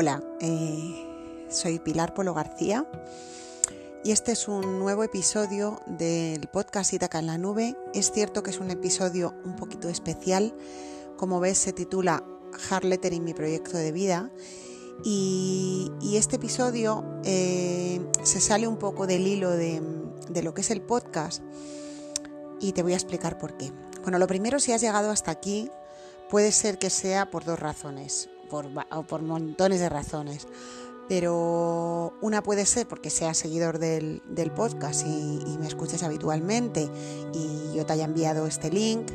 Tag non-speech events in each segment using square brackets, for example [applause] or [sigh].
Hola, eh, soy Pilar Polo García y este es un nuevo episodio del podcast Itaca en la Nube. Es cierto que es un episodio un poquito especial, como ves se titula Hard Lettering mi proyecto de vida y, este episodio eh, se sale un poco del hilo de, de lo que es el podcast y te voy a explicar por qué. Bueno, lo primero si has llegado hasta aquí puede ser que sea por dos razones por, montones de razones. Pero una puede ser porque seas seguidor del, podcast y, me escuches habitualmente y yo te haya enviado este link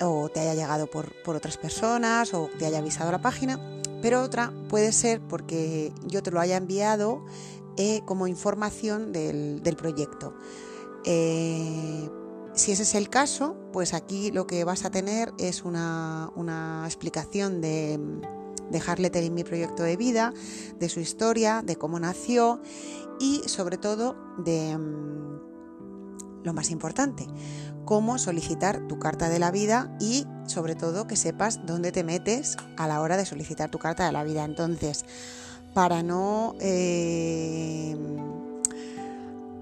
o te haya llegado por, otras personas o te haya avisado la página. Pero otra puede ser porque yo te lo haya enviado eh, como información del, proyecto. Eh, si ese es el caso, pues aquí lo que vas a tener es una, explicación de, dejar Lettering mi proyecto de vida, de su historia, de cómo nació y sobre todo de mm, lo más importante, cómo solicitar tu carta de la vida y sobre todo que sepas dónde te metes a la hora de solicitar tu carta de la vida. Entonces, para no... Eh,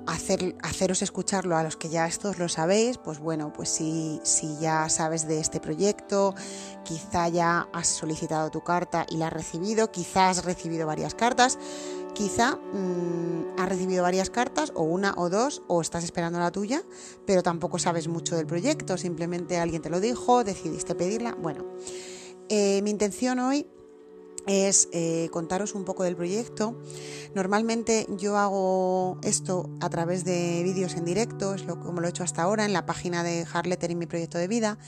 haceros escucharlo a los que ya estos lo sabéis, pues bueno, pues si, si ya sabes de este proyecto, quizá ya has solicitado tu carta y la has recibido, quizá has recibido varias cartas, quizá mm, has recibido varias cartas o una o dos o estás esperando la tuya, pero tampoco sabes mucho del proyecto, simplemente alguien te lo dijo, decidiste pedirla. Bueno, eh, mi intención hoy es eh, contaros un poco del proyecto. Normalmente yo hago esto a través de vídeos en directo, es lo, como lo he hecho hasta ahora en la página de Harletter y mi proyecto de vida.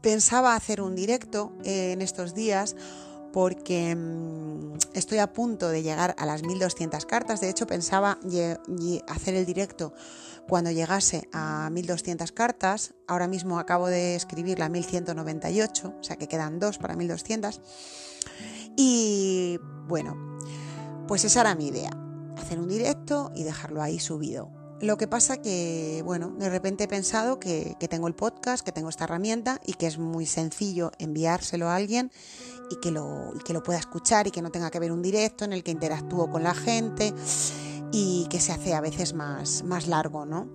Pensaba hacer un directo eh, en estos días porque mm, estoy a punto de llegar a las 1200 cartas. De hecho, pensaba hacer el directo cuando llegase a 1200 cartas. Ahora mismo acabo de escribir la 1198, o sea que quedan dos para 1200. Y bueno, pues esa era mi idea, hacer un directo y dejarlo ahí subido. Lo que pasa que, bueno, de repente he pensado que, tengo el podcast, que tengo esta herramienta y que es muy sencillo enviárselo a alguien y que, lo, que lo pueda escuchar y que no tenga que ver un directo en el que interactúo con la gente y que se hace a veces más, más largo, ¿no?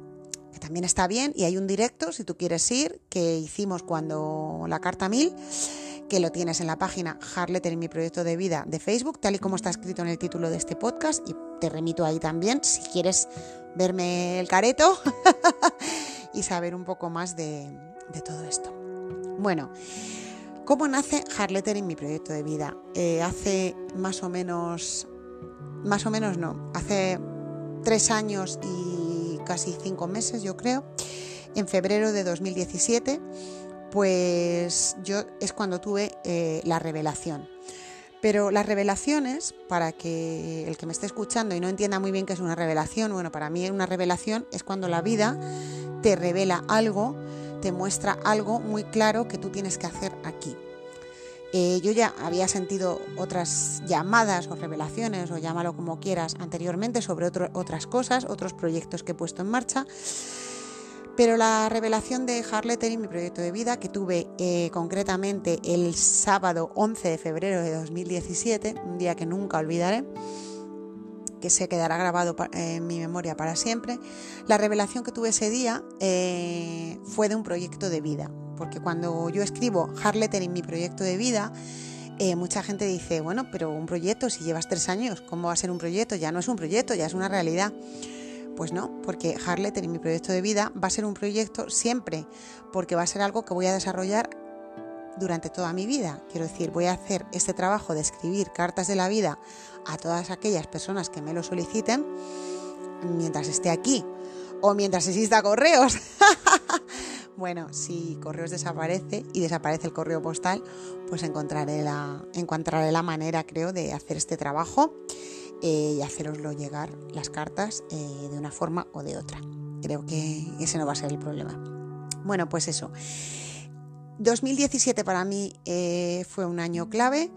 Que también está bien y hay un directo, si tú quieres ir, que hicimos cuando la carta 1000 que lo tienes en la página Harletter en mi proyecto de vida de Facebook, tal y como está escrito en el título de este podcast, y te remito ahí también si quieres verme el careto [laughs] y saber un poco más de, todo esto. Bueno, ¿cómo nace Harletter en mi proyecto de vida? Eh, hace más o menos, más o menos no, hace tres años y casi cinco meses, yo creo, en febrero de 2017 pues yo es cuando tuve eh, la revelación. Pero las revelaciones, para que el que me esté escuchando y no entienda muy bien qué es una revelación, bueno, para mí una revelación es cuando la vida te revela algo, te muestra algo muy claro que tú tienes que hacer aquí. Eh, yo ya había sentido otras llamadas o revelaciones, o llámalo como quieras, anteriormente sobre otras cosas, otros proyectos que he puesto en marcha, pero la revelación de Harletter y mi proyecto de vida, que tuve eh, concretamente el sábado 11 de febrero de 2017, un día que nunca olvidaré, que se quedará grabado en mi memoria para siempre, la revelación que tuve ese día eh, fue de un proyecto de vida. Porque cuando yo escribo Harletter en mi proyecto de vida, eh, mucha gente dice, bueno, pero un proyecto, si llevas tres años, ¿cómo va a ser un proyecto? Ya no es un proyecto, ya es una realidad. Pues no, porque Harletter en mi proyecto de vida va a ser un proyecto siempre, porque va a ser algo que voy a desarrollar durante toda mi vida. Quiero decir, voy a hacer este trabajo de escribir cartas de la vida a todas aquellas personas que me lo soliciten mientras esté aquí o mientras exista correos. [laughs] bueno, si correos desaparece y desaparece el correo postal, pues encontraré la, encontraré la manera, creo, de hacer este trabajo eh, y haceroslo llegar las cartas eh, de una forma o de otra. Creo que ese no va a ser el problema. Bueno, pues eso. 2017 para mí eh, fue un año clave.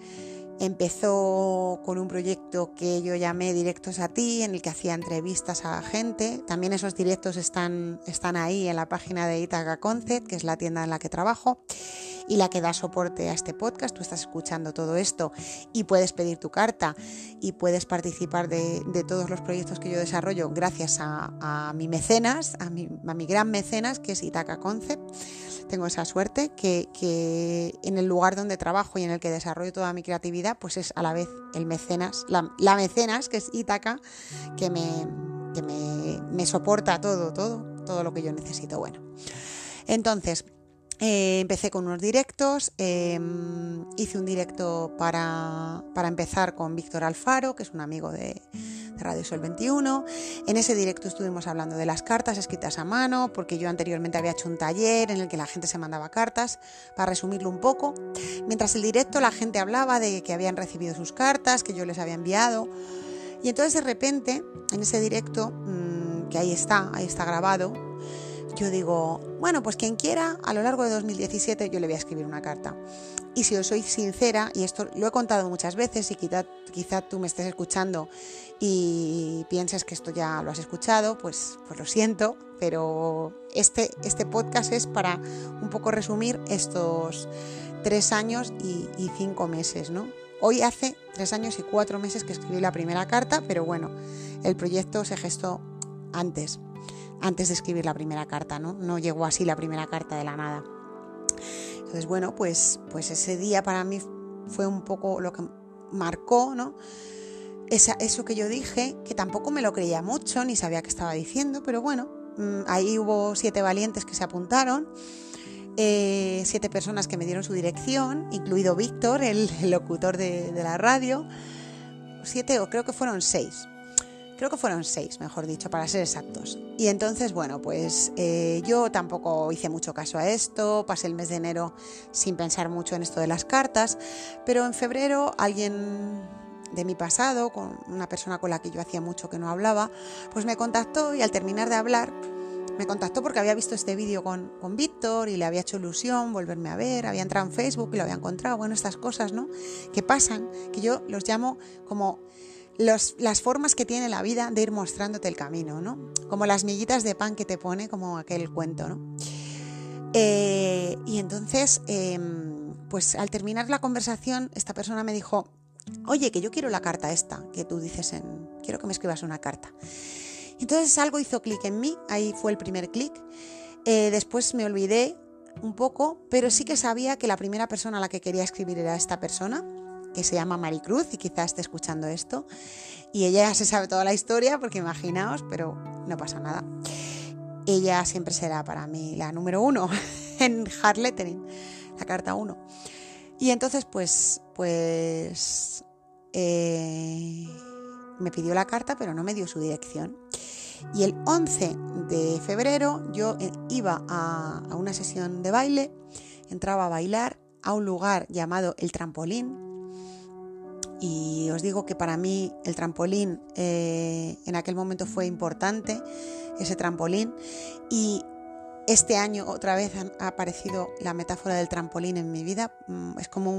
Empezó con un proyecto que yo llamé Directos a ti, en el que hacía entrevistas a gente. También esos directos están, están ahí en la página de Itaca Concept, que es la tienda en la que trabajo. Y la que da soporte a este podcast. Tú estás escuchando todo esto y puedes pedir tu carta y puedes participar de, todos los proyectos que yo desarrollo gracias a, mi mecenas, a mi, a gran mecenas que es Itaca Concept tengo esa suerte que, en el lugar donde trabajo y en el que desarrollo toda mi creatividad, pues es a la vez el mecenas, la, mecenas, que es Ítaca, que me, me, soporta todo, todo, todo lo que yo necesito. Bueno, entonces, eh, empecé con unos directos, em, hice un directo para, para, empezar con Víctor Alfaro, que es un amigo de, Radio Sol 21. En ese directo estuvimos hablando de las cartas escritas a mano, porque yo anteriormente había hecho un taller en el que la gente se mandaba cartas, para resumirlo un poco. Mientras el directo la gente hablaba de que habían recibido sus cartas, que yo les había enviado. Y entonces de repente, en ese directo, mm, que ahí está, ahí está grabado, yo digo, bueno, pues quien quiera, a lo largo de 2017 yo le voy a escribir una carta. Y si os soy sincera, y esto lo he contado muchas veces y quizá, quizá tú me estés escuchando y pienses que esto ya lo has escuchado, pues, pues lo siento, pero este, este podcast es para un poco resumir estos tres años y, y cinco meses, ¿no? Hoy hace tres años y cuatro meses que escribí la primera carta, pero bueno, el proyecto se gestó antes antes de escribir la primera carta, ¿no? No llegó así la primera carta de la nada. Entonces, bueno, pues, pues ese día para mí fue un poco lo que marcó, ¿no? eso que yo dije, que tampoco me lo creía mucho, ni sabía qué estaba diciendo, pero bueno, mm, ahí hubo siete valientes que se apuntaron, eh, siete personas que me dieron su dirección, incluido Víctor, el, locutor de la radio, siete o creo que fueron seis, creo que fueron seis, mejor dicho, para ser exactos. Y entonces, bueno, pues eh, yo tampoco hice mucho caso a esto, pasé el mes de enero sin pensar mucho en esto de las cartas, pero en febrero alguien de mi pasado, con una persona con la que yo hacía mucho que no hablaba, pues me contactó y al terminar de hablar, me contactó porque había visto este vídeo con, con Víctor y le había hecho ilusión volverme a ver, había entrado en Facebook y lo había encontrado, bueno, estas cosas, ¿no? Que pasan, que yo los llamo como las formas que tiene la vida de ir mostrándote el camino, ¿no? Como las miguitas de pan que te pone, como aquel cuento, ¿no? Eh, y entonces, em, pues al terminar la conversación, esta persona me dijo, oye, que yo quiero la carta esta, que tú dices en, quiero que me escribas una carta. Entonces algo hizo clic en mí, ahí fue el primer clic. Eh, después me olvidé un poco, pero sí que sabía que la primera persona a la que quería escribir era esta persona que se llama Maricruz y quizás esté escuchando esto. Y ella ya se sabe toda la historia, porque imaginaos, pero no pasa nada. Ella siempre será para mí la número uno [laughs] en hard lettering, la carta uno. Y entonces, pues, pues eh, me pidió la carta, pero no me dio su dirección. Y el 11 de febrero yo eh, iba a, a una sesión de baile, entraba a bailar a un lugar llamado El Trampolín, y os digo que para mí el trampolín eh, en aquel momento fue importante, ese trampolín, y este año otra vez ha aparecido la metáfora del trampolín en mi vida, mm, es como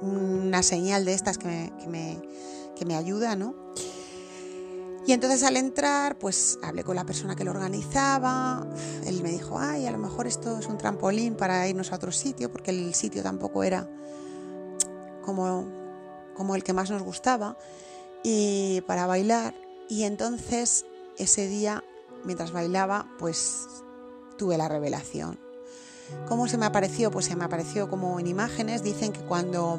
una señal de estas que me, que me, que me ayuda, ¿no? Y entonces al entrar, pues hablé con la persona que lo organizaba, él me dijo, ay, a lo mejor esto es un trampolín para irnos a otro sitio, porque el sitio tampoco era como como el que más nos gustaba y para bailar y entonces ese día mientras bailaba pues tuve la revelación. ¿Cómo se me apareció? Pues se me apareció como en imágenes. Dicen que cuando,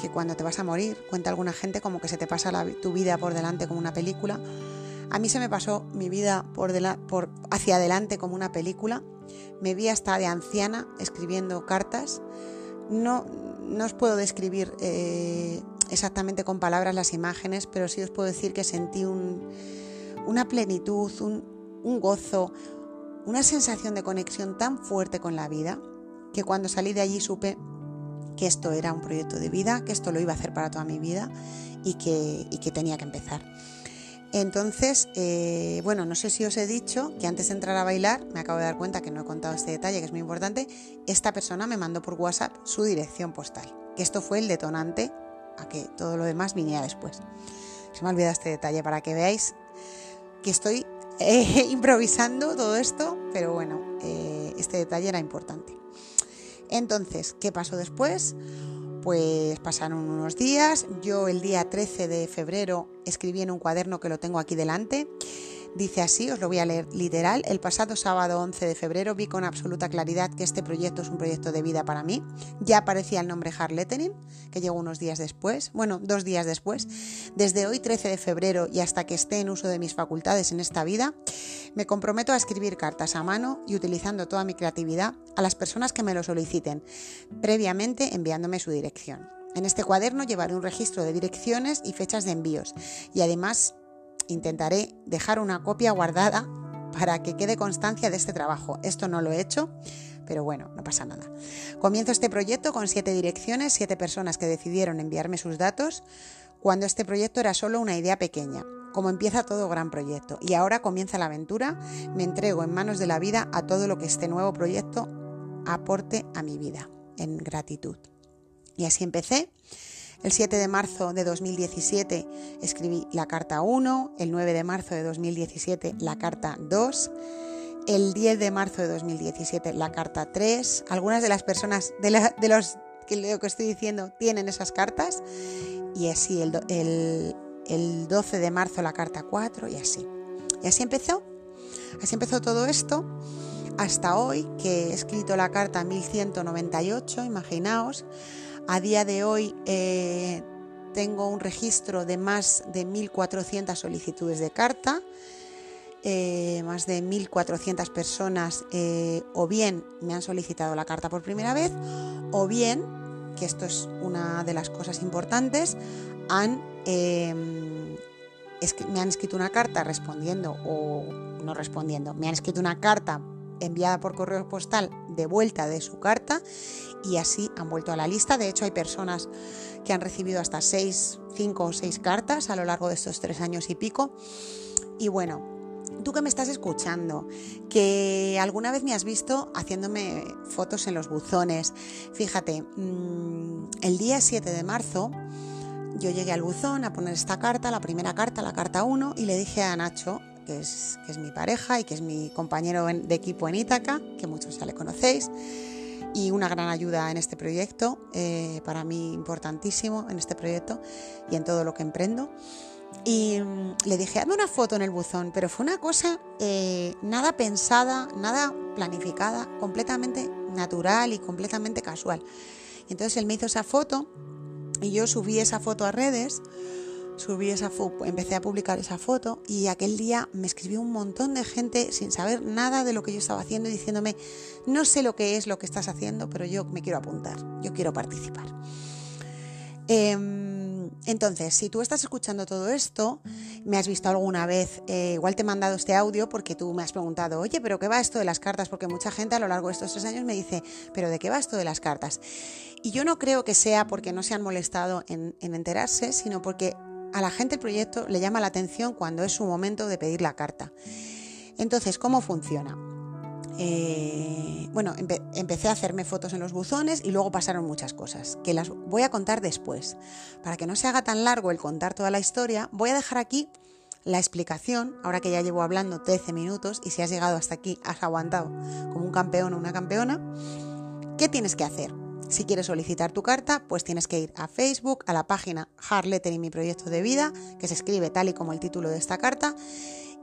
que cuando te vas a morir, cuenta alguna gente como que se te pasa tu vida por delante como una película. A mí se me pasó mi vida por, por hacia adelante como una película. Me vi hasta de anciana escribiendo cartas. No, no os puedo describir eh, exactamente con palabras las imágenes, pero sí os puedo decir que sentí una plenitud, un, gozo, una sensación de conexión tan fuerte con la vida que cuando salí de allí supe que esto era un proyecto de vida, que esto lo iba a hacer para toda mi vida y que tenía que empezar. Entonces, eh, bueno, no sé si os he dicho que antes de entrar a bailar, me acabo de dar cuenta que no he contado este detalle, que es muy importante, esta persona me mandó por WhatsApp su dirección postal, que esto fue el detonante a que todo lo demás viniera después. Se me ha olvidado este detalle para que veáis que estoy eh, [laughs] improvisando todo esto, pero bueno, eh, este detalle era importante. Entonces, ¿qué pasó después? Pues pasaron unos días, yo el día 13 de febrero escribí en un cuaderno que lo tengo aquí delante, Dice así, os lo voy a leer literal, el pasado sábado 11 de febrero vi con absoluta claridad que este proyecto es un proyecto de vida para mí. Ya aparecía el nombre Hard Lettering, que llegó unos días después, bueno, dos días después. Desde hoy 13 de febrero y hasta que esté en uso de mis facultades en esta vida, me comprometo a escribir cartas a mano y utilizando toda mi creatividad a las personas que me lo soliciten, previamente enviándome su dirección. En este cuaderno llevaré un registro de direcciones y fechas de envíos y además intentaré dejar una copia guardada para que quede constancia de este trabajo. Esto no lo he hecho, pero bueno, no pasa nada. Comienzo este proyecto con siete direcciones, siete personas que decidieron enviarme sus datos cuando este proyecto era solo una idea pequeña. Como empieza todo gran proyecto. Y ahora comienza la aventura, me entrego en manos de la vida a todo lo que este nuevo proyecto aporte a mi vida, en gratitud. Y así empecé el 7 de marzo de 2017 escribí la carta 1, el 9 de marzo de 2017 la carta 2, el 10 de marzo de 2017 la carta 3. Algunas de las personas de, los que lo que estoy diciendo tienen esas cartas y así el, el, el 12 de marzo la carta 4 y así. Y así empezó. Así empezó todo esto hasta hoy que he escrito la carta 1198, imaginaos. A día de hoy eh, tengo un registro de más de 1.400 solicitudes de carta. Eh, más de 1.400 personas eh, o bien me han solicitado la carta por primera vez o bien, que esto es una de las cosas importantes, han, me han escrito una carta respondiendo o no respondiendo, me han escrito una carta enviada por correo postal de vuelta de su carta y así han vuelto a la lista. De hecho, hay personas que han recibido hasta seis, cinco o seis cartas a lo largo de estos tres años y pico. Y bueno, tú que me estás escuchando, que alguna vez me has visto haciéndome fotos en los buzones, fíjate, mm, el día 7 de marzo yo llegué al buzón a poner esta carta, la primera carta, la carta 1, y le dije a Nacho, que es, que es mi pareja y que es mi compañero de equipo en Ítaca, que muchos ya le conocéis, y una gran ayuda en este proyecto, eh, para mí importantísimo en este proyecto y en todo lo que emprendo. Y mm, le dije, hazme una foto en el buzón, pero fue una cosa eh, nada pensada, nada planificada, completamente natural y completamente casual. Entonces él me hizo esa foto y yo subí esa foto a redes subí esa foto, empecé a publicar esa foto y aquel día me escribió un montón de gente sin saber nada de lo que yo estaba haciendo y diciéndome, no sé lo que es lo que estás haciendo, pero yo me quiero apuntar, yo quiero participar. Em, entonces, si tú estás escuchando todo esto, me has visto alguna vez, eh, igual te he mandado este audio porque tú me has preguntado, oye, pero ¿qué va esto de las cartas? Porque mucha gente a lo largo de estos tres años me dice, pero ¿de qué va esto de las cartas? Y yo no creo que sea porque no se han molestado en enterarse, sino porque a la gente el proyecto le llama la atención cuando es su momento de pedir la carta. Entonces, ¿cómo funciona? Eh, bueno, empecé a hacerme fotos en los buzones y luego pasaron muchas cosas, que las voy a contar después. Para que no se haga tan largo el contar toda la historia, voy a dejar aquí la explicación, ahora que ya llevo hablando 13 minutos y si has llegado hasta aquí, has aguantado como un campeón o una campeona, ¿qué tienes que hacer? Si quieres solicitar tu carta, pues tienes que ir a Facebook, a la página Hard Letter y mi proyecto de vida, que se escribe tal y como el título de esta carta,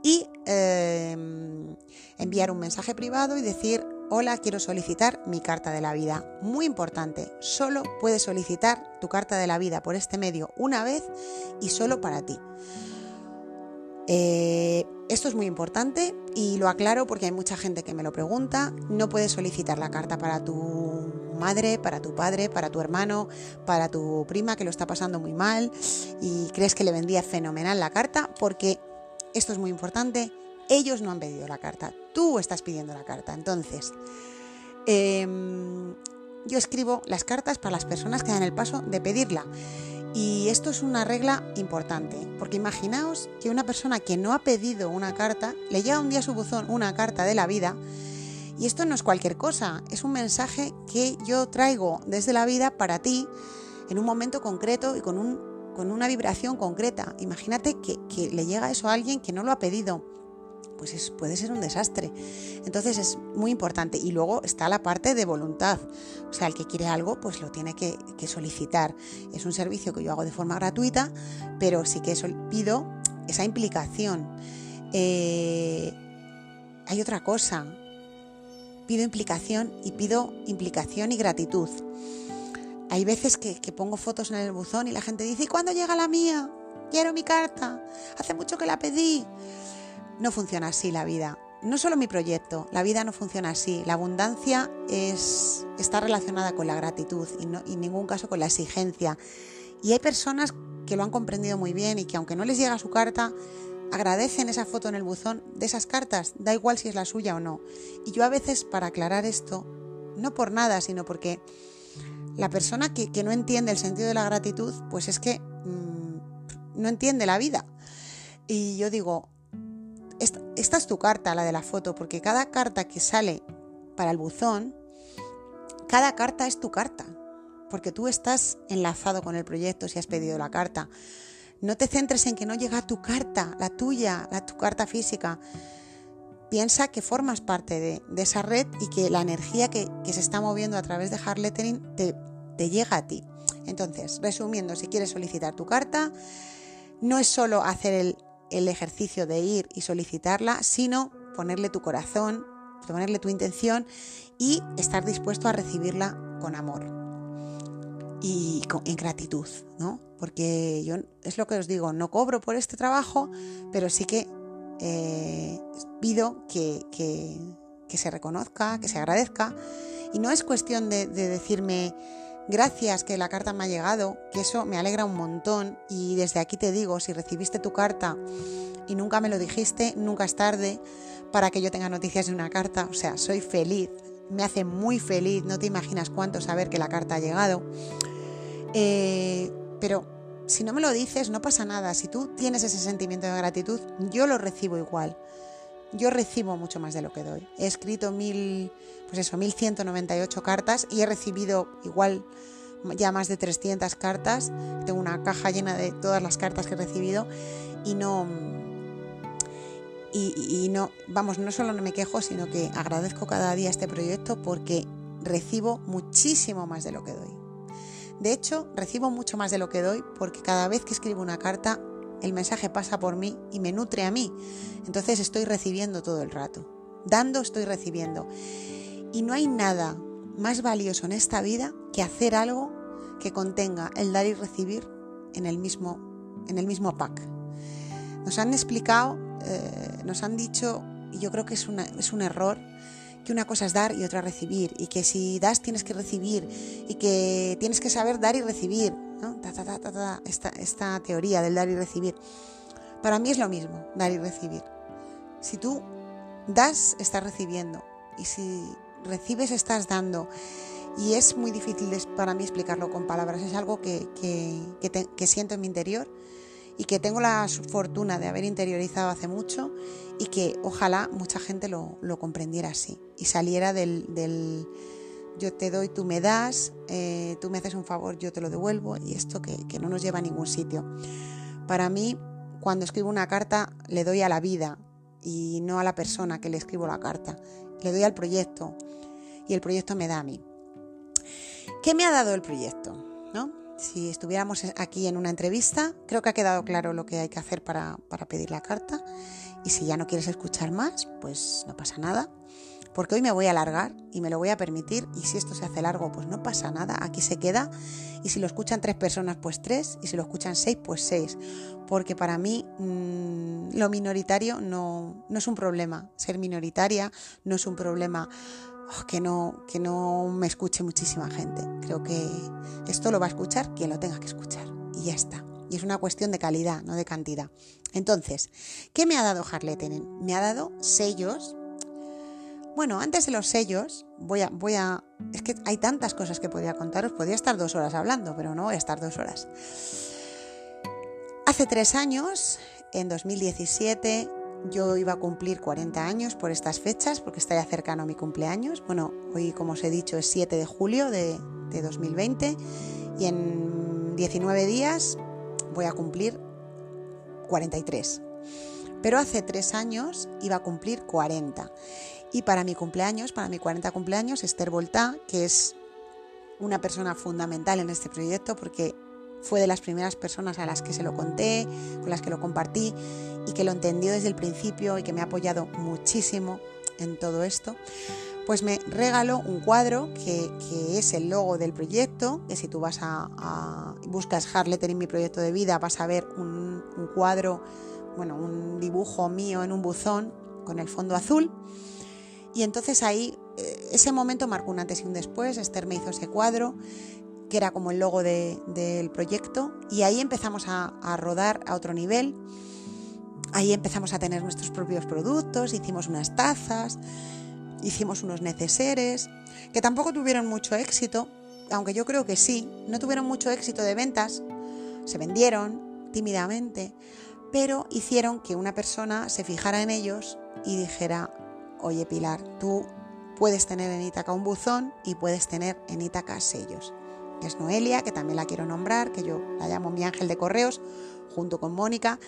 y em, enviar un mensaje privado y decir, hola, quiero solicitar mi carta de la vida. Muy importante, solo puedes solicitar tu carta de la vida por este medio una vez y solo para ti. Eh, esto es muy importante y lo aclaro porque hay mucha gente que me lo pregunta. No puedes solicitar la carta para tu madre, para tu padre, para tu hermano, para tu prima que lo está pasando muy mal y crees que le vendía fenomenal la carta porque esto es muy importante. Ellos no han pedido la carta, tú estás pidiendo la carta. Entonces, em, yo escribo las cartas para las personas que dan el paso de pedirla. Y esto es una regla importante, porque imaginaos que una persona que no ha pedido una carta, le llega un día a su buzón una carta de la vida, y esto no es cualquier cosa, es un mensaje que yo traigo desde la vida para ti en un momento concreto y con, un, con una vibración concreta. Imagínate que, que le llega eso a alguien que no lo ha pedido. Pues puede ser un desastre. Entonces es muy importante. Y luego está la parte de voluntad. O sea, el que quiere algo, pues lo tiene que, solicitar. Es un servicio que yo hago de forma gratuita, pero sí que pido esa implicación. Eh, hay otra cosa. Pido implicación y pido implicación y gratitud. Hay veces que, pongo fotos en el buzón y la gente dice, ¿y cuándo llega la mía? Quiero mi carta. Hace mucho que la pedí. No funciona así la vida. No solo mi proyecto, la vida no funciona así. La abundancia es, está relacionada con la gratitud y, en ningún caso con la exigencia. Y hay personas que lo han comprendido muy bien y que aunque no les llega su carta, agradecen esa foto en el buzón de esas cartas, da igual si es la suya o no. Y yo a veces, para aclarar esto, no por nada, sino porque la persona que, no entiende el sentido de la gratitud, pues es que mm, no entiende la vida. Y yo digo, esta, es tu carta, la de la foto, porque cada carta que sale para el buzón, cada carta es tu carta, porque tú estás enlazado con el proyecto si has pedido la carta. No te centres en que no llega tu carta, la tuya, la tu carta física. Piensa que formas parte de, esa red y que la energía que, se está moviendo a través de hard lettering te, te llega a ti. Entonces, resumiendo, si quieres solicitar tu carta, no es solo hacer el, el ejercicio de ir y solicitarla, sino ponerle tu corazón, ponerle tu intención y estar dispuesto a recibirla con amor y en gratitud, ¿no? Porque yo es lo que os digo, no cobro por este trabajo, pero sí que eh, pido que, se reconozca, que se agradezca. Y no es cuestión de decirme gracias que la carta me ha llegado, que eso me alegra un montón. Y desde aquí te digo, si recibiste tu carta y nunca me lo dijiste, nunca es tarde para que yo tenga noticias de una carta. O sea, soy feliz, me hace muy feliz, no te imaginas cuánto saber que la carta ha llegado. Eh, pero si no me lo dices, no pasa nada. Si tú tienes ese sentimiento de gratitud, yo lo recibo igual. Yo recibo mucho más de lo que doy. He escrito mil, pues eso, 1198 cartas y he recibido igual ya más de 300 cartas. Tengo una caja llena de todas las cartas que he recibido y no, y, no, vamos, no solo no me quejo, sino que agradezco cada día este proyecto porque recibo muchísimo más de lo que doy. De hecho, recibo mucho más de lo que doy porque cada vez que escribo una carta, el mensaje pasa por mí y me nutre a mí. Entonces estoy recibiendo todo el rato. Dando, estoy recibiendo. Y no hay nada más valioso en esta vida que hacer algo que contenga el dar y recibir en el mismo, en el mismo pack. Nos han explicado, eh, nos han dicho, y yo creo que es, es un error, que una cosa es dar y otra recibir, y que si das tienes que recibir, y que tienes que saber dar y recibir, esta, teoría del dar y recibir. Para mí es lo mismo, dar y recibir. Si tú das, estás recibiendo, y si recibes, estás dando. Y es muy difícil para mí explicarlo con palabras, es algo que, que siento en mi interior y que tengo la fortuna de haber interiorizado hace mucho y que ojalá mucha gente lo, comprendiera así y saliera del, yo te doy, tú me das, eh, tú me haces un favor, yo te lo devuelvo y esto que, que no nos lleva a ningún sitio. Para mí, cuando escribo una carta, le doy a la vida y no a la persona que le escribo la carta, le doy al proyecto y el proyecto me da a mí. ¿Qué me ha dado el proyecto? ¿No? Si estuviéramos aquí en una entrevista, creo que ha quedado claro lo que hay que hacer para, pedir la carta. Y si ya no quieres escuchar más, pues no pasa nada. Porque hoy me voy a alargar y me lo voy a permitir. Y si esto se hace largo, pues no pasa nada. Aquí se queda. Y si lo escuchan tres personas, pues tres. Y si lo escuchan seis, pues seis. Porque para mí mm, lo minoritario no, no es un problema. Ser minoritaria no es un problema Oh, que, no, que no me escuche muchísima gente. Creo que esto lo va a escuchar quien lo tenga que escuchar. Y ya está. Y es una cuestión de calidad, no de cantidad. Entonces, ¿qué me ha dado Harlettenen? Me ha dado sellos. Bueno, antes de los sellos, voy a, voy a. Es que hay tantas cosas que podría contaros. Podría estar dos horas hablando, pero no voy a estar dos horas. Hace tres años, en 2017, yo iba a cumplir 40 años por estas fechas, porque está ya cercano a mi cumpleaños. Bueno, hoy, como os he dicho, es 7 de julio de, 2020 y en 19 días voy a cumplir 43. Pero hace tres años iba a cumplir 40. Y para mi cumpleaños, para mi 40 cumpleaños, Esther Volta, que es una persona fundamental en este proyecto porque fue de las primeras personas a las que se lo conté, con las que lo compartí y que lo entendió desde el principio y que me ha apoyado muchísimo en todo esto, pues me regaló un cuadro que, es el logo del proyecto, que si tú vas a, buscas Harletter en mi proyecto de vida vas a ver un, un cuadro, bueno, un dibujo mío en un buzón con el fondo azul. Y entonces ahí, eh, ese momento marcó un antes y un después, Esther me hizo ese cuadro que era como el logo del proyecto, y ahí empezamos a, rodar a otro nivel. Ahí empezamos a tener nuestros propios productos, hicimos unas tazas, hicimos unos neceseres, que tampoco tuvieron mucho éxito, aunque yo creo que sí, no tuvieron mucho éxito de ventas, se vendieron tímidamente, pero hicieron que una persona se fijara en ellos y dijera, oye Pilar, tú puedes tener en Ítaca un buzón y puedes tener en Ítaca sellos es Noelia, que también la quiero nombrar, que yo la llamo mi ángel de correos, junto con Mónica,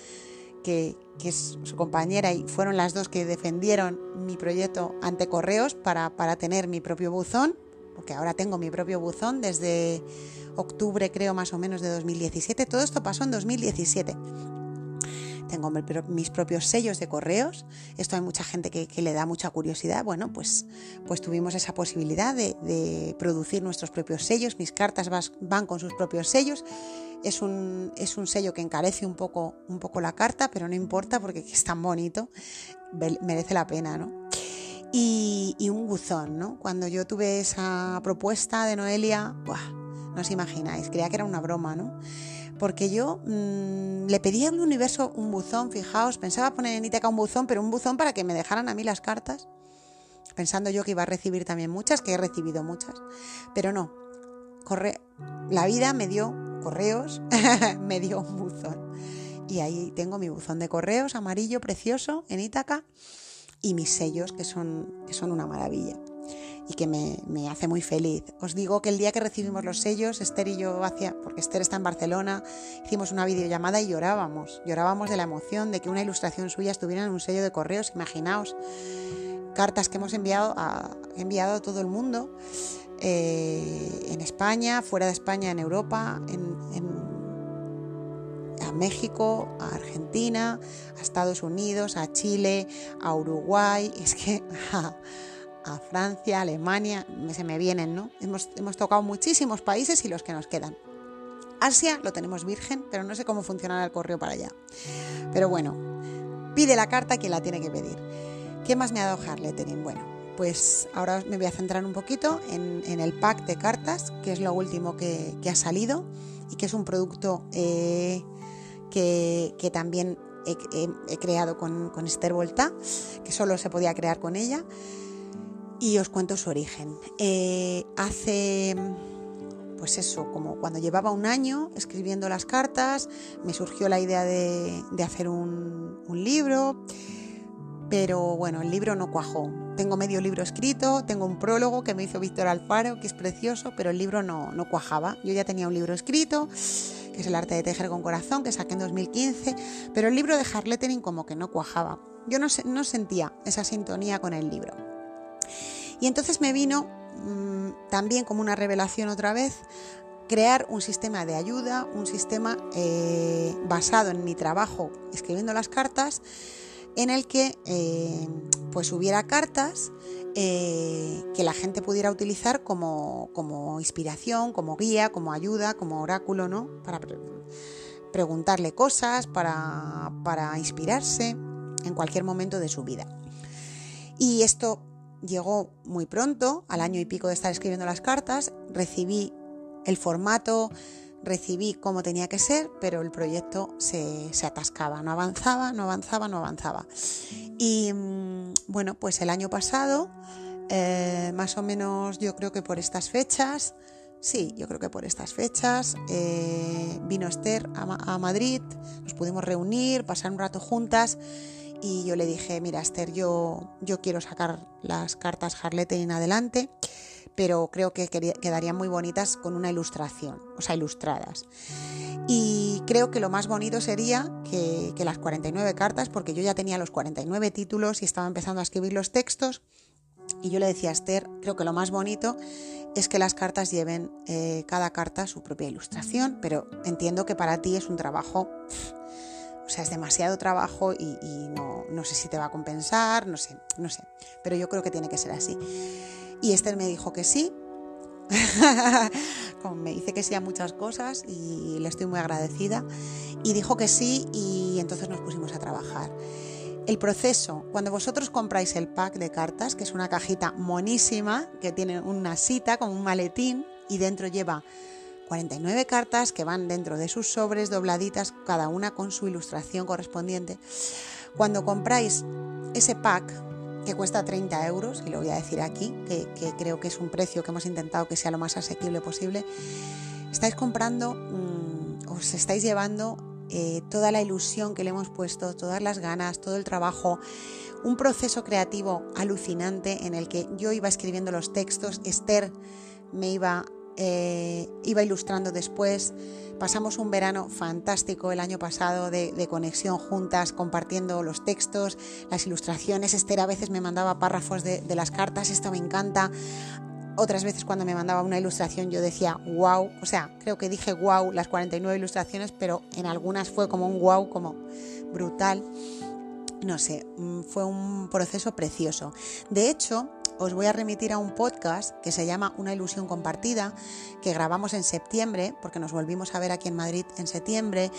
que, es su compañera y fueron las dos que defendieron mi proyecto ante correos para, para tener mi propio buzón, porque ahora tengo mi propio buzón desde octubre creo más o menos de 2017. Todo esto pasó en 2017 tengo mis propios sellos de correos. Esto hay mucha gente que, le da mucha curiosidad. Bueno, pues, pues tuvimos esa posibilidad de, producir nuestros propios sellos. Mis cartas van con sus propios sellos. Es un, es un sello que encarece un poco, un poco la carta, pero no importa porque es tan bonito, merece la pena, ¿no? Y, un buzón, ¿no? Cuando yo tuve esa propuesta de Noelia, no os imagináis, creía que era una broma, ¿no? Porque yo mm, le pedí al universo un buzón, fijaos, pensaba poner en Iteca un buzón, pero un buzón para que me dejaran a mí las cartas, pensando yo que iba a recibir también muchas, que he recibido muchas, pero no, corre la vida me dio correos, [laughs] me dio un buzón. Y ahí tengo mi buzón de correos amarillo precioso en Ítaca y mis sellos que son, que son una maravilla y que me, hace muy feliz. Os digo que el día que recibimos los sellos, Esther y yo, hacia, porque Esther está en Barcelona, hicimos una videollamada y llorábamos. Llorábamos de la emoción de que una ilustración suya estuviera en un sello de correos. Imaginaos, cartas que hemos enviado a, enviado a todo el mundo, eh, en España, fuera de España, en Europa, en, a México, a Argentina, a Estados Unidos, a Chile, a Uruguay. [laughs] Es que a Francia, Alemania, se me vienen, ¿no? Hemos, tocado muchísimos países y los que nos quedan. Asia lo tenemos virgen, pero no sé cómo funcionará el correo para allá. Pero bueno, pide la carta quien la tiene que pedir. ¿Qué más me ha dado Harlettering? Bueno, pues ahora me voy a centrar un poquito en, el pack de cartas, que es lo último que, ha salido y que es un producto eh, que, también he, creado con, con Esther Volta, que solo se podía crear con ella y os cuento su origen. Eh, hace, pues eso, como cuando llevaba un año escribiendo las cartas, me surgió la idea de, hacer un, libro, pero bueno, el libro no cuajó. Tengo medio libro escrito, tengo un prólogo que me hizo Víctor Alfaro, que es precioso, pero el libro no, no cuajaba. Yo ya tenía un libro escrito, que es El arte de tejer con corazón, que saqué en 2015, pero el libro de Harlettering como que no cuajaba. Yo no, no sentía esa sintonía con el libro. Y entonces me vino mm, también como una revelación otra vez crear un sistema de ayuda, un sistema eh, basado en mi trabajo escribiendo las cartas, en el que eh, pues hubiera cartas eh, que la gente pudiera utilizar como, inspiración, como guía, como ayuda, como oráculo, ¿no? Para preguntarle cosas, para, para inspirarse en cualquier momento de su vida. Y esto llegó muy pronto, al año y pico de estar escribiendo las cartas, recibí el formato, recibí cómo tenía que ser, pero el proyecto se, atascaba, no avanzaba, no avanzaba, no avanzaba. Y mm, bueno, pues el año pasado, eh, más o menos yo creo que por estas fechas, sí, yo creo que por estas fechas, eh, vino Esther a Madrid, nos pudimos reunir, pasar un rato juntas y yo le dije, mira Esther, yo, yo quiero sacar las cartas Harlete en adelante, pero creo que quedarían muy bonitas con una ilustración, o sea, ilustradas. Y creo que lo más bonito sería que, las 49 cartas, porque yo ya tenía los 49 títulos y estaba empezando a escribir los textos, y yo le decía a Esther, creo que lo más bonito es que las cartas lleven eh, cada carta su propia ilustración, pero entiendo que para ti es un trabajo, sea, es demasiado trabajo y, no, no, sé si te va a compensar, no sé, no sé, pero yo creo que tiene que ser así. Y Esther me dijo que sí, [laughs] como me dice que sí a muchas cosas y le estoy muy agradecida, y dijo que sí y entonces nos pusimos a trabajar. El proceso, cuando vosotros compráis el pack de cartas, que es una cajita monísima, que tiene una cita como un maletín y dentro lleva 49 cartas que van dentro de sus sobres dobladitas, cada una con su ilustración correspondiente. Cuando compráis ese pack, que cuesta 30 euros, y lo voy a decir aquí, que, creo que es un precio que hemos intentado que sea lo más asequible posible, estáis comprando, mm, os estáis llevando eh, toda la ilusión que le hemos puesto, todas las ganas, todo el trabajo, un proceso creativo alucinante en el que yo iba escribiendo los textos, Esther me iba, eh, iba ilustrando después. Pasamos un verano fantástico el año pasado de, conexión juntas, compartiendo los textos, las ilustraciones. Esther a veces me mandaba párrafos de, de las cartas, esto me encanta. Otras veces cuando me mandaba una ilustración yo decía wow, o sea, creo que dije wow las 49 ilustraciones, pero en algunas fue como un wow, como brutal. No sé, mm, fue un proceso precioso. De hecho, os voy a remitir a un podcast que se llama Una ilusión compartida, que grabamos en septiembre, porque nos volvimos a ver aquí en Madrid en septiembre,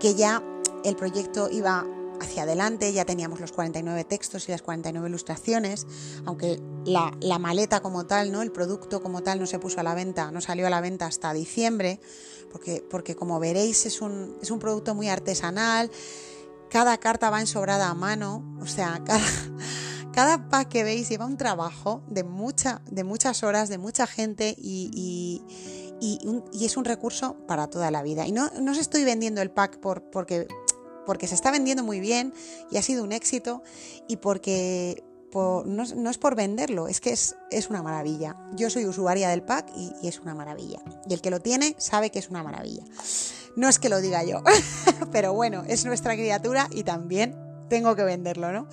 que ya el proyecto iba hacia adelante, ya teníamos los 49 textos y las 49 ilustraciones, aunque la, maleta como tal, ¿no? el producto como tal no se puso a la venta, no salió a la venta hasta diciembre, porque, porque como veréis es un, es un producto muy artesanal, cada carta va ensobrada a mano, o sea, [laughs] cada, cada pack que veis lleva un trabajo de, mucha, de muchas horas, de mucha gente y, y, es un recurso para toda la vida. Y no, no os estoy vendiendo el pack por, porque porque se está vendiendo muy bien y ha sido un éxito y porque no, es por venderlo, es que es, una maravilla. Yo soy usuaria del pack y, es una maravilla. Y el que lo tiene sabe que es una maravilla. No es que lo diga yo, [laughs] pero bueno, es nuestra criatura y también tengo que venderlo, ¿no?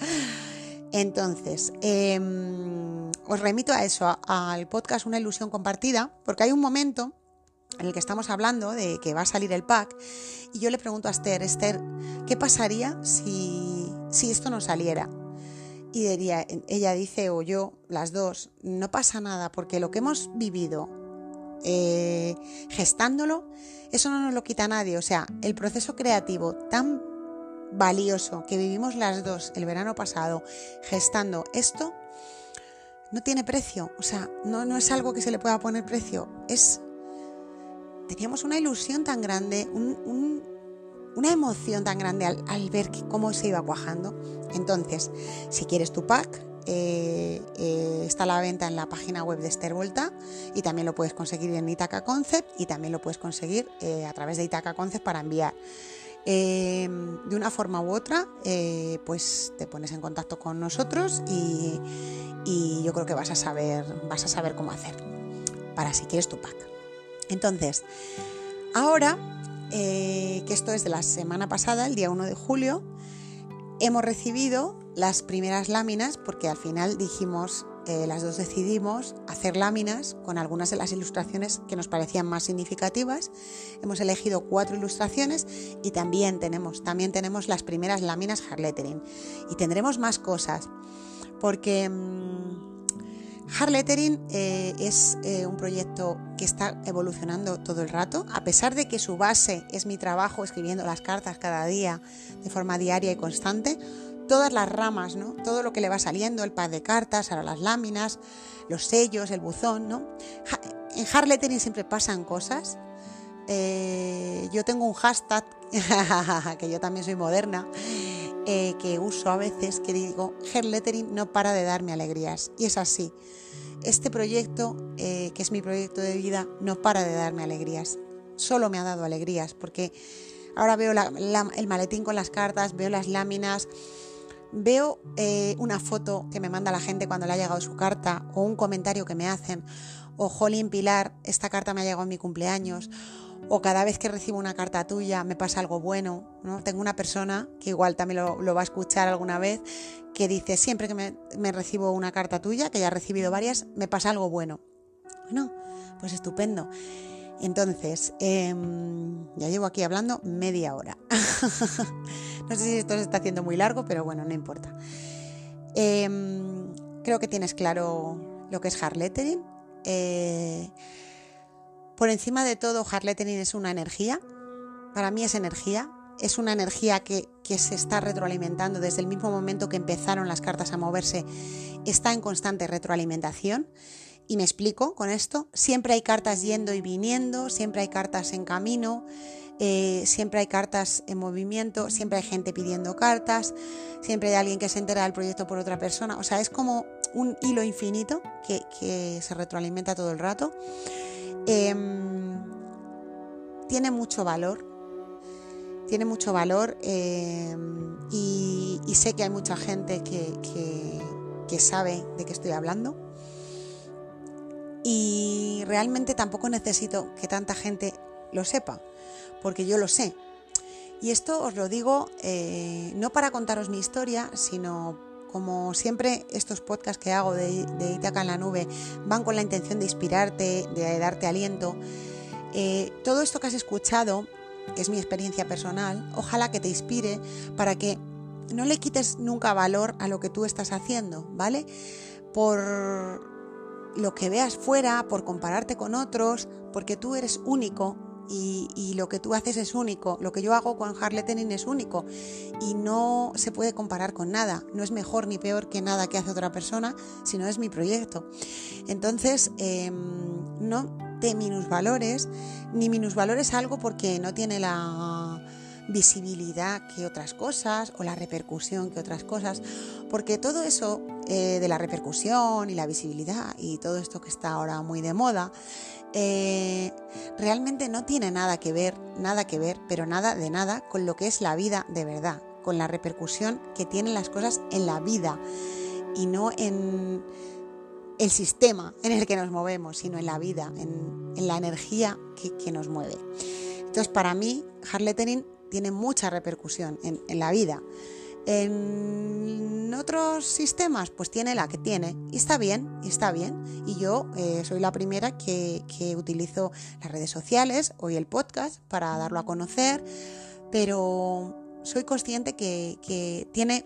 Entonces, em, os remito a eso, al podcast Una ilusión compartida, porque hay un momento en el que estamos hablando de que va a salir el pack y yo le pregunto a Esther, Esther, ¿qué pasaría si, si esto no saliera? Y diría, ella dice, o yo, las dos, no pasa nada, porque lo que hemos vivido eh, gestándolo, eso no nos lo quita nadie. O sea, el proceso creativo tan valioso que vivimos las dos el verano pasado gestando esto, no tiene precio. O sea, no, no es algo que se le pueda poner precio. Es teníamos una ilusión tan grande, una emoción tan grande al, ver cómo se iba cuajando. Entonces, si quieres tu pack, eh, eh, está a la venta en la página web de Esther Volta y también lo puedes conseguir en Itaca Concept y también lo puedes conseguir eh, a través de Itaca Concept para enviar. De una forma u otra, pues te pones en contacto con nosotros y, y yo creo que vas a saber, vas a saber cómo hacer para si quieres tu pack. Entonces, ahora, eh, que esto es de la semana pasada, el día 1 de julio, hemos recibido las primeras láminas porque al final dijimos, las dos decidimos hacer láminas con algunas de las ilustraciones que nos parecían más significativas. Hemos elegido cuatro ilustraciones y también tenemos, también tenemos las primeras láminas hard lettering. Y tendremos más cosas porque... Mm, Hard Lettering eh, es eh, un proyecto que está evolucionando todo el rato, a pesar de que su base es mi trabajo escribiendo las cartas cada día de forma diaria y constante. Todas las ramas, ¿no? todo lo que le va saliendo, el pad de cartas, ahora las láminas, los sellos, el buzón. ¿no? En Hard siempre pasan cosas. Eh, yo tengo un hashtag, [laughs] que yo también soy moderna, eh, que uso a veces que digo, Hair Lettering no para de darme alegrías. Y es así. Este proyecto, eh, que es mi proyecto de vida, no para de darme alegrías. Solo me ha dado alegrías porque ahora veo el maletín con las cartas, veo las láminas, veo eh, una foto que me manda la gente cuando le ha llegado su carta o un comentario que me hacen o Jolín Pilar, esta carta me ha llegado en mi cumpleaños o cada vez que recibo una carta tuya me pasa algo bueno. ¿no? Tengo una persona que igual también lo, va a escuchar alguna vez que dice siempre que me, recibo una carta tuya, que ya he recibido varias, me pasa algo bueno. Bueno, pues estupendo. Entonces, em, ya llevo aquí hablando media hora. [laughs] no sé si esto se está haciendo muy largo, pero bueno, no importa. Em, creo que tienes claro lo que es hard. Eh, por encima de todo, hard lettering es una energía. Para mí es energía. Es una energía que se está retroalimentando desde el mismo momento que empezaron las cartas a moverse. Está en constante retroalimentación. Y me explico con esto. Siempre hay cartas yendo y viniendo, siempre hay cartas en camino, eh, siempre hay cartas en movimiento, siempre hay gente pidiendo cartas, siempre hay alguien que se entera del proyecto por otra persona. O sea, es como un hilo infinito que, se retroalimenta todo el rato. Em, tiene mucho valor, tiene mucho valor em, y, sé que hay mucha gente que sabe de qué estoy hablando y realmente tampoco necesito que tanta gente lo sepa, porque yo lo sé. Y esto os lo digo eh, no para contaros mi historia, sino como siempre estos podcasts que hago de, de Itaca en la nube van con la intención de inspirarte, de darte aliento. Eh, todo esto que has escuchado, que es mi experiencia personal, ojalá que te inspire para que no le quites nunca valor a lo que tú estás haciendo, ¿vale? Por lo que veas fuera, por compararte con otros, porque tú eres único y, lo que tú haces es único. Lo que yo hago con Harletening es único y no se puede comparar con nada. No es mejor ni peor que nada que hace otra persona, sino es mi proyecto. Entonces, em, no te minusvalores, ni minusvalores algo porque no tiene la visibilidad que otras cosas o la repercusión que otras cosas, porque todo eso eh, de la repercusión y la visibilidad y todo esto que está ahora muy de moda, eh, realmente no tiene nada que ver, nada que ver, pero nada de nada con lo que es la vida de verdad, con la repercusión que tienen las cosas en la vida y no en el sistema en el que nos movemos, sino en la vida, en, la energía que, que, nos mueve. Entonces, para mí, Harletening tiene mucha repercusión en, la vida. En otros sistemas, pues tiene la que tiene. Y está bien, y está bien. Y yo eh, soy la primera que, utilizo las redes sociales, hoy el podcast, para darlo a conocer. Pero soy consciente que, tiene.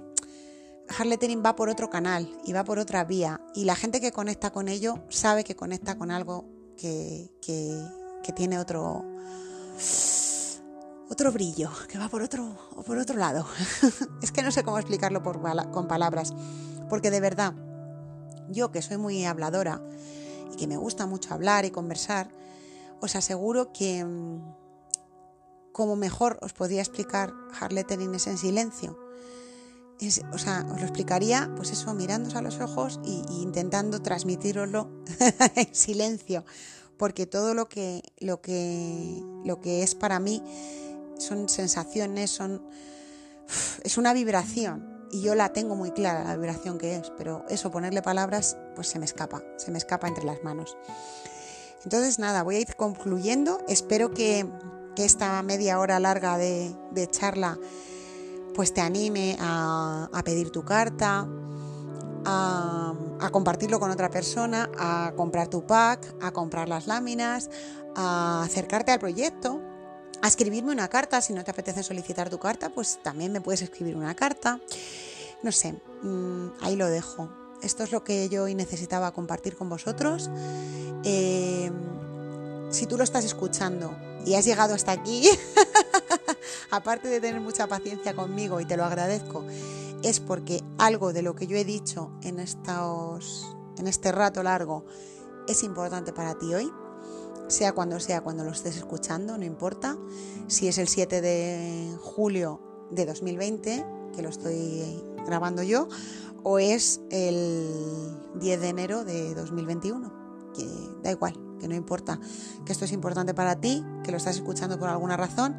Harlettering va por otro canal y va por otra vía. Y la gente que conecta con ello sabe que conecta con algo que, que tiene otro otro brillo, que va por otro, por otro lado. [laughs] es que no sé cómo explicarlo con palabras, porque de verdad, yo que soy muy habladora y que me gusta mucho hablar y conversar, os aseguro que mm, como mejor os podría explicar Harlettering es en silencio. o sea, os lo explicaría, pues eso, mirándose a los ojos e intentando transmitiroslo [laughs] en silencio, porque todo lo que, lo que, lo que es para mí son sensaciones, son es una vibración. Y yo la tengo muy clara la vibración que es, pero eso ponerle palabras pues se me escapa, se me escapa entre las manos. Entonces nada, voy a ir concluyendo, espero que, esta media hora larga de, charla pues te anime a, pedir tu carta, a, a, compartirlo con otra persona, a comprar tu pack, a comprar las láminas, a acercarte al proyecto, a escribirme una carta. Si no te apetece solicitar tu carta, pues también me puedes escribir una carta. No sé, mm, ahí lo dejo. Esto es lo que yo hoy necesitaba compartir con vosotros. Eh, si tú lo estás escuchando y has llegado hasta aquí, [laughs] aparte de tener mucha paciencia conmigo y te lo agradezco, es porque algo de lo que yo he dicho en, estos, en este rato largo es importante para ti hoy sea cuando sea, cuando lo estés escuchando, no importa. Si es el 7 de julio de 2020, que lo estoy grabando yo, o es el 10 de enero de 2021, que da igual, que no importa, que esto es importante para ti, que lo estás escuchando por alguna razón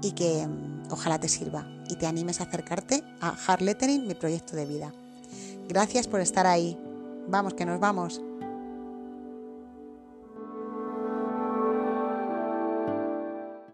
y que mm, ojalá te sirva. y te animes a acercarte a Hard Lettering, mi proyecto de vida. Gracias por estar ahí. Vamos, que nos vamos.